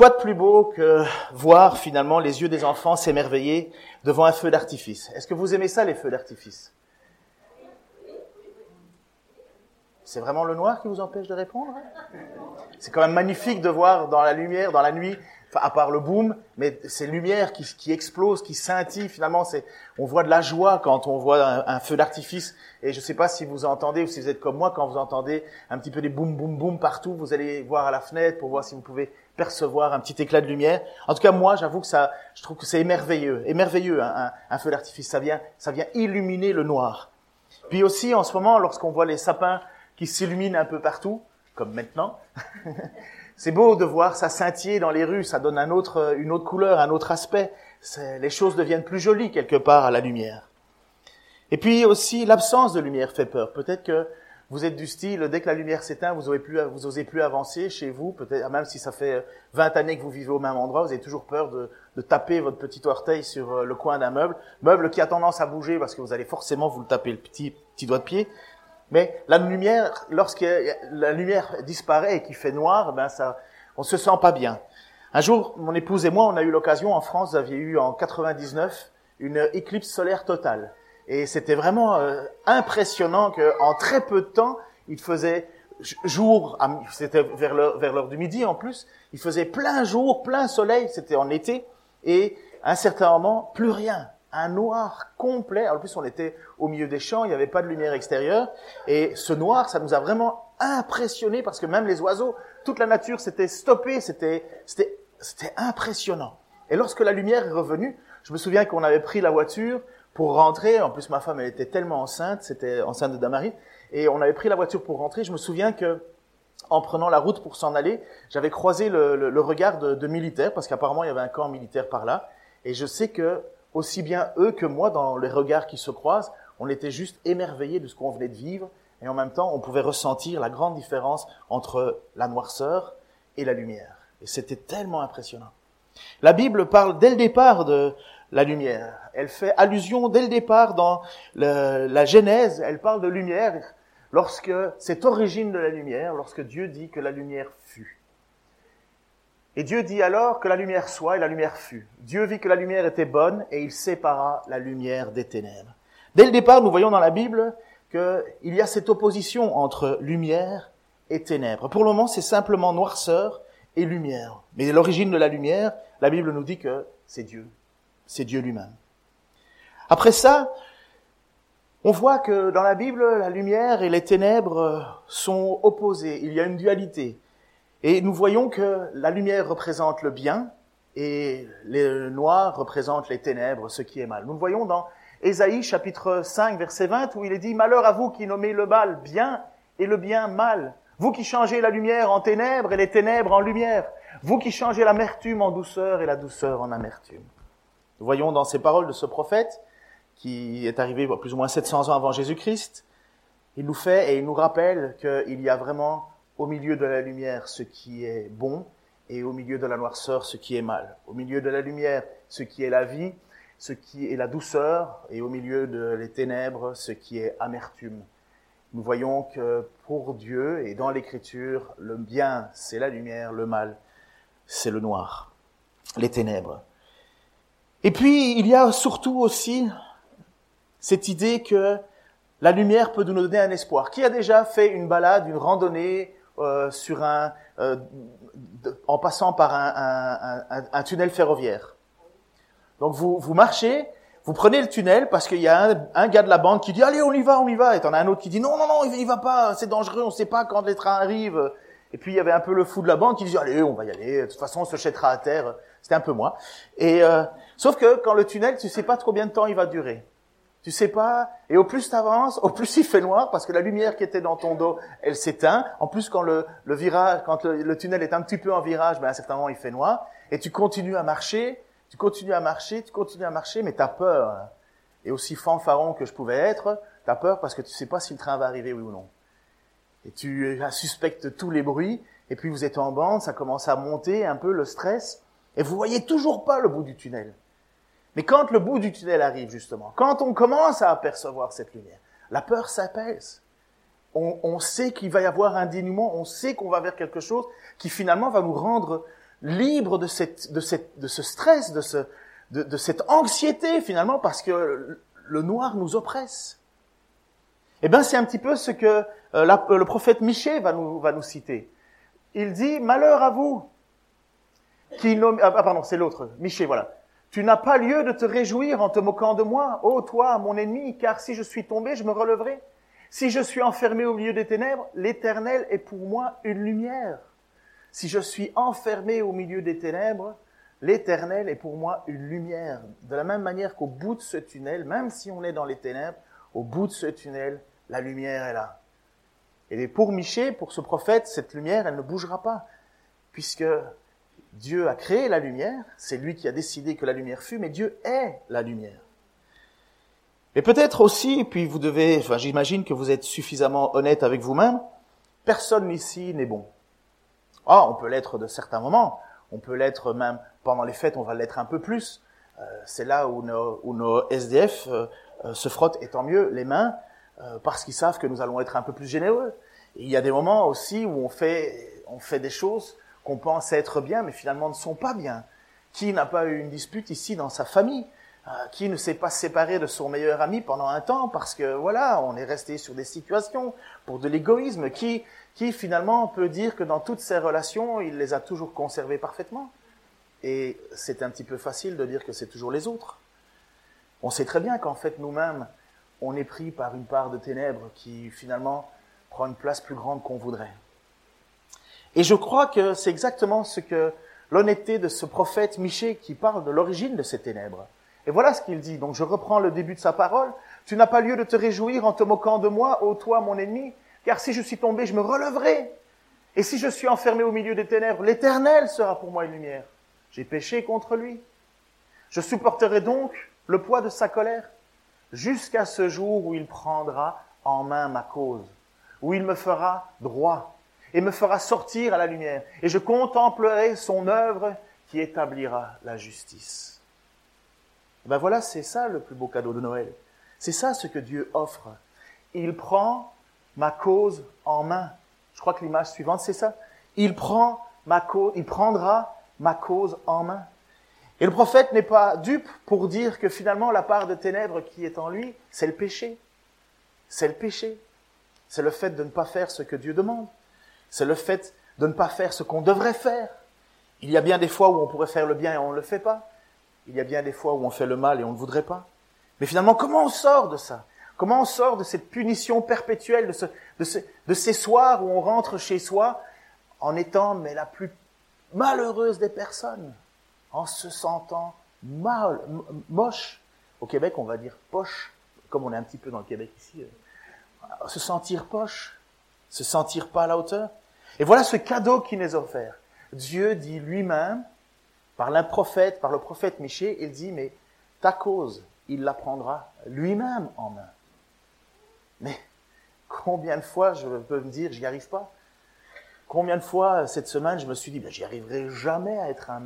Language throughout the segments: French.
Quoi de plus beau que voir finalement les yeux des enfants s'émerveiller devant un feu d'artifice? Est-ce que vous aimez ça, les feux d'artifice? C'est vraiment le noir qui vous empêche de répondre? C'est quand même magnifique de voir dans la lumière, dans la nuit, à part le boom, mais ces lumières qui, qui explosent, qui scintillent, finalement, c'est, on voit de la joie quand on voit un, feu d'artifice. Et je ne sais pas si vous entendez ou si vous êtes comme moi, quand vous entendez un petit peu des boum boum boum partout, vous allez voir à la fenêtre pour voir si vous pouvez percevoir un petit éclat de lumière. En tout cas, moi, j'avoue que ça, je trouve que c'est émerveilleux, émerveilleux un, un, feu d'artifice. Ça vient, ça vient illuminer le noir. Puis aussi, en ce moment, lorsqu'on voit les sapins qui s'illuminent un peu partout, comme maintenant. C'est beau de voir ça scintiller dans les rues, ça donne un autre, une autre couleur, un autre aspect. Les choses deviennent plus jolies quelque part à la lumière. Et puis aussi, l'absence de lumière fait peur. Peut-être que vous êtes du style, dès que la lumière s'éteint, vous n'osez plus, vous osez plus avancer chez vous. Peut-être, même si ça fait 20 années que vous vivez au même endroit, vous avez toujours peur de, de taper votre petit orteil sur euh, le coin d'un meuble. Meuble qui a tendance à bouger parce que vous allez forcément vous le taper le petit, petit doigt de pied. Mais la lumière, lorsque la lumière disparaît et qu'il fait noir, ben ça, on se sent pas bien. Un jour, mon épouse et moi, on a eu l'occasion en France, vous aviez eu en 99 une éclipse solaire totale, et c'était vraiment euh, impressionnant qu'en très peu de temps, il faisait jour, c'était vers l'heure vers l'heure du midi en plus, il faisait plein jour, plein soleil, c'était en été, et à un certain moment, plus rien un noir complet. En plus, on était au milieu des champs, il n'y avait pas de lumière extérieure. Et ce noir, ça nous a vraiment impressionné parce que même les oiseaux, toute la nature s'était stoppée, c'était, c'était, c'était impressionnant. Et lorsque la lumière est revenue, je me souviens qu'on avait pris la voiture pour rentrer. En plus, ma femme, elle était tellement enceinte, c'était enceinte de Damari. Et on avait pris la voiture pour rentrer. Je me souviens que, en prenant la route pour s'en aller, j'avais croisé le, le, regard de, de militaires parce qu'apparemment il y avait un camp militaire par là. Et je sais que aussi bien eux que moi, dans les regards qui se croisent, on était juste émerveillés de ce qu'on venait de vivre, et en même temps, on pouvait ressentir la grande différence entre la noirceur et la lumière. Et c'était tellement impressionnant. La Bible parle dès le départ de la lumière. Elle fait allusion dès le départ dans la Genèse, elle parle de lumière lorsque cette origine de la lumière, lorsque Dieu dit que la lumière fut. Et Dieu dit alors que la lumière soit, et la lumière fut. Dieu vit que la lumière était bonne, et il sépara la lumière des ténèbres. Dès le départ, nous voyons dans la Bible qu'il y a cette opposition entre lumière et ténèbres. Pour le moment, c'est simplement noirceur et lumière. Mais l'origine de la lumière, la Bible nous dit que c'est Dieu. C'est Dieu lui-même. Après ça, on voit que dans la Bible, la lumière et les ténèbres sont opposées. Il y a une dualité. Et nous voyons que la lumière représente le bien et le noir représente les ténèbres, ce qui est mal. Nous le voyons dans Ésaïe chapitre 5 verset 20 où il est dit Malheur à vous qui nommez le mal bien et le bien mal. Vous qui changez la lumière en ténèbres et les ténèbres en lumière. Vous qui changez l'amertume en douceur et la douceur en amertume. Nous voyons dans ces paroles de ce prophète qui est arrivé plus ou moins 700 ans avant Jésus-Christ, il nous fait et il nous rappelle qu'il y a vraiment au milieu de la lumière ce qui est bon et au milieu de la noirceur ce qui est mal. Au milieu de la lumière ce qui est la vie, ce qui est la douceur et au milieu de les ténèbres ce qui est amertume. Nous voyons que pour Dieu et dans l'écriture, le bien c'est la lumière, le mal c'est le noir, les ténèbres. Et puis il y a surtout aussi cette idée que la lumière peut nous donner un espoir. Qui a déjà fait une balade, une randonnée euh, sur un, euh, en passant par un, un, un, tunnel ferroviaire. Donc vous, vous marchez, vous prenez le tunnel parce qu'il y a un, gars de la bande qui dit allez on y va, on y va, et t'en as un autre qui dit non non non il va pas, c'est dangereux, on sait pas quand les trains arrivent. Et puis il y avait un peu le fou de la bande qui dit allez on va y aller, de toute façon on se jettera à terre. C'était un peu moi. Et euh, sauf que quand le tunnel, tu sais pas trop combien de temps il va durer. Tu sais pas. Et au plus tu avances, au plus il fait noir parce que la lumière qui était dans ton dos, elle s'éteint. En plus, quand le, le virage, quand le, tunnel est un petit peu en virage, ben à un certain moment il fait noir. Et tu continues à marcher, tu continues à marcher, tu continues à marcher, mais tu as peur. Et aussi fanfaron que je pouvais être, tu as peur parce que tu sais pas si le train va arriver oui ou non. Et tu suspectes tous les bruits. Et puis vous êtes en bande, ça commence à monter un peu le stress. Et vous voyez toujours pas le bout du tunnel. Mais quand le bout du tunnel arrive, justement, quand on commence à apercevoir cette lumière, la peur s'apaise. On, on, sait qu'il va y avoir un dénouement, on sait qu'on va vers quelque chose qui finalement va nous rendre libre de, cette, de, cette, de ce stress, de, ce, de, de cette anxiété finalement, parce que le noir nous oppresse. Eh bien, c'est un petit peu ce que euh, le prophète Michée va nous, va nous citer. Il dit, malheur à vous, qui nomme... Ah, ah pardon, c'est l'autre, Michée, voilà. Tu n'as pas lieu de te réjouir en te moquant de moi, ô toi, mon ennemi, car si je suis tombé, je me releverai. Si je suis enfermé au milieu des ténèbres, l'Éternel est pour moi une lumière. Si je suis enfermé au milieu des ténèbres, l'Éternel est pour moi une lumière. De la même manière qu'au bout de ce tunnel, même si on est dans les ténèbres, au bout de ce tunnel, la lumière est là. Et pour Michée, pour ce prophète, cette lumière, elle ne bougera pas, puisque Dieu a créé la lumière, c'est lui qui a décidé que la lumière fût, mais Dieu est la lumière. Et peut-être aussi, puis vous devez, enfin j'imagine que vous êtes suffisamment honnête avec vous-même, personne ici n'est bon. Ah, on peut l'être de certains moments, on peut l'être même pendant les fêtes, on va l'être un peu plus. Euh, c'est là où nos, où nos SDF euh, euh, se frottent, et tant mieux, les mains, parce qu'ils savent que nous allons être un peu plus généreux. Il y a des moments aussi où on fait, on fait des choses qu'on pense être bien, mais finalement ne sont pas bien. Qui n'a pas eu une dispute ici dans sa famille Qui ne s'est pas séparé de son meilleur ami pendant un temps parce que voilà, on est resté sur des situations pour de l'égoïsme Qui qui finalement peut dire que dans toutes ses relations, il les a toujours conservées parfaitement et c'est un petit peu facile de dire que c'est toujours les autres. On sait très bien qu'en fait nous-mêmes, on est pris par une part de ténèbres qui finalement prend une place plus grande qu'on voudrait. Et je crois que c'est exactement ce que l'honnêteté de ce prophète Michée qui parle de l'origine de ces ténèbres. Et voilà ce qu'il dit. Donc je reprends le début de sa parole. Tu n'as pas lieu de te réjouir en te moquant de moi, ô toi mon ennemi, car si je suis tombé, je me releverai. Et si je suis enfermé au milieu des ténèbres, l'éternel sera pour moi une lumière. J'ai péché contre lui. Je supporterai donc le poids de sa colère jusqu'à ce jour où il prendra en main ma cause, où il me fera droit et me fera sortir à la lumière, et je contemplerai son œuvre qui établira la justice. Ben voilà, c'est ça le plus beau cadeau de Noël. C'est ça ce que Dieu offre. Il prend ma cause en main. Je crois que l'image suivante, c'est ça. Il prend ma cause, il prendra ma cause en main. Et le prophète n'est pas dupe pour dire que finalement la part de ténèbres qui est en lui, c'est le péché. C'est le péché. C'est le fait de ne pas faire ce que Dieu demande. C'est le fait de ne pas faire ce qu'on devrait faire. Il y a bien des fois où on pourrait faire le bien et on ne le fait pas. Il y a bien des fois où on fait le mal et on ne voudrait pas. Mais finalement, comment on sort de ça? Comment on sort de cette punition perpétuelle, de, ce, de, de ces soirs où on rentre chez soi en étant mais la plus malheureuse des personnes, en se sentant mal, moche? Au Québec, on va dire poche, comme on est un petit peu dans le Québec ici. Euh, se sentir poche, se sentir pas à la hauteur. Et voilà ce cadeau qui nous est offert. Dieu dit lui-même, par le prophète, par le prophète Michée, il dit, mais ta cause, il la prendra lui-même en main. Mais combien de fois je peux me dire, j'y arrive pas Combien de fois cette semaine je me suis dit, ben, j'y arriverai jamais à être un,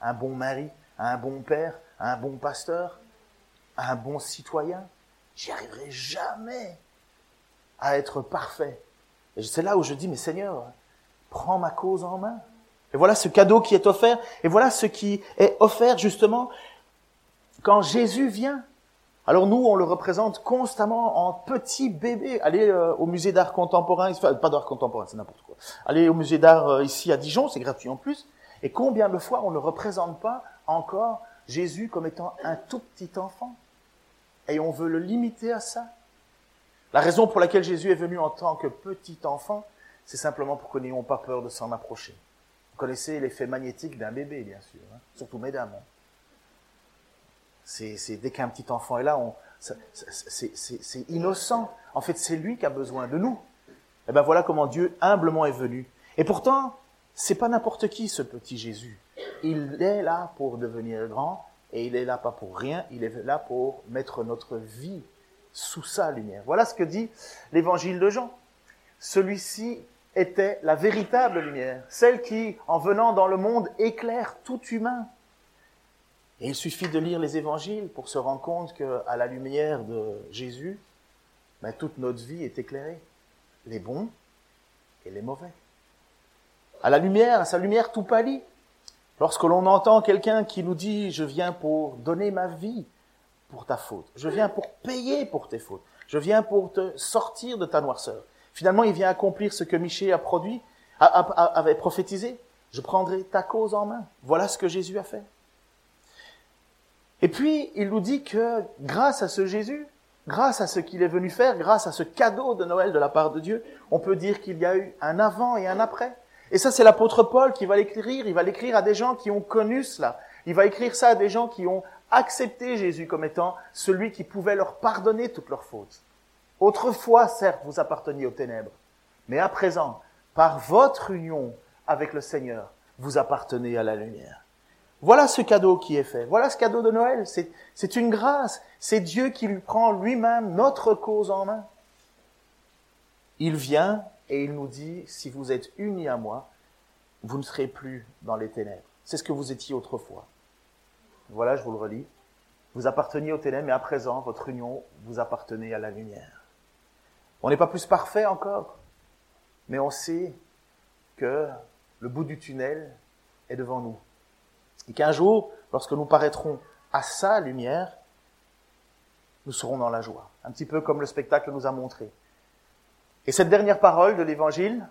un, bon mari, un bon père, un bon pasteur, un bon citoyen. J'y arriverai jamais à être parfait. C'est là où je dis, mais Seigneur, prends ma cause en main. Et voilà ce cadeau qui est offert. Et voilà ce qui est offert justement quand Jésus vient. Alors nous, on le représente constamment en petit bébé. Allez euh, au musée d'art contemporain, enfin, pas d'art contemporain, c'est n'importe quoi. Allez au musée d'art euh, ici à Dijon, c'est gratuit en plus. Et combien de fois on ne représente pas encore Jésus comme étant un tout petit enfant Et on veut le limiter à ça. La raison pour laquelle Jésus est venu en tant que petit enfant, c'est simplement pour que nous n'ayons pas peur de s'en approcher. Vous connaissez l'effet magnétique d'un bébé, bien sûr, hein surtout mesdames. Hein c'est dès qu'un petit enfant est là, c'est innocent. En fait, c'est lui qui a besoin de nous. Et eh ben voilà comment Dieu humblement est venu. Et pourtant, c'est pas n'importe qui ce petit Jésus. Il est là pour devenir grand et il est là pas pour rien. Il est là pour mettre notre vie sous sa lumière. Voilà ce que dit l'évangile de Jean. Celui-ci était la véritable lumière, celle qui, en venant dans le monde, éclaire tout humain. Et il suffit de lire les évangiles pour se rendre compte qu'à la lumière de Jésus, ben, toute notre vie est éclairée, les bons et les mauvais. À la lumière, à sa lumière, tout pâlit. Lorsque l'on entend quelqu'un qui nous dit, je viens pour donner ma vie pour ta faute, je viens pour payer pour tes fautes, je viens pour te sortir de ta noirceur. Finalement, il vient accomplir ce que Michée a produit, avait prophétisé. Je prendrai ta cause en main. Voilà ce que Jésus a fait. Et puis, il nous dit que grâce à ce Jésus, grâce à ce qu'il est venu faire, grâce à ce cadeau de Noël de la part de Dieu, on peut dire qu'il y a eu un avant et un après. Et ça, c'est l'apôtre Paul qui va l'écrire. Il va l'écrire à des gens qui ont connu cela. Il va écrire ça à des gens qui ont accepté Jésus comme étant celui qui pouvait leur pardonner toutes leurs fautes. Autrefois, certes, vous apparteniez aux ténèbres, mais à présent, par votre union avec le Seigneur, vous appartenez à la lumière. Voilà ce cadeau qui est fait. Voilà ce cadeau de Noël. C'est une grâce. C'est Dieu qui lui prend lui-même notre cause en main. Il vient et il nous dit, si vous êtes unis à moi, vous ne serez plus dans les ténèbres. C'est ce que vous étiez autrefois. Voilà, je vous le relis. Vous apparteniez aux ténèbres, mais à présent, votre union, vous appartenez à la lumière. On n'est pas plus parfait encore, mais on sait que le bout du tunnel est devant nous. Et qu'un jour, lorsque nous paraîtrons à sa lumière, nous serons dans la joie. Un petit peu comme le spectacle nous a montré. Et cette dernière parole de l'évangile,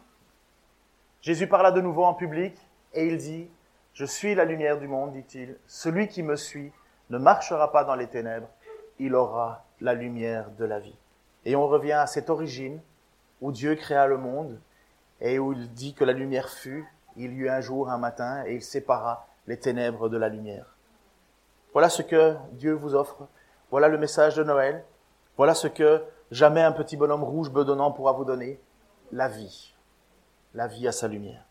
Jésus parla de nouveau en public et il dit, Je suis la lumière du monde, dit-il. Celui qui me suit ne marchera pas dans les ténèbres, il aura la lumière de la vie. Et on revient à cette origine où Dieu créa le monde et où il dit que la lumière fut, il y eut un jour, un matin, et il sépara les ténèbres de la lumière. Voilà ce que Dieu vous offre. Voilà le message de Noël. Voilà ce que jamais un petit bonhomme rouge bedonnant pourra vous donner. La vie. La vie à sa lumière.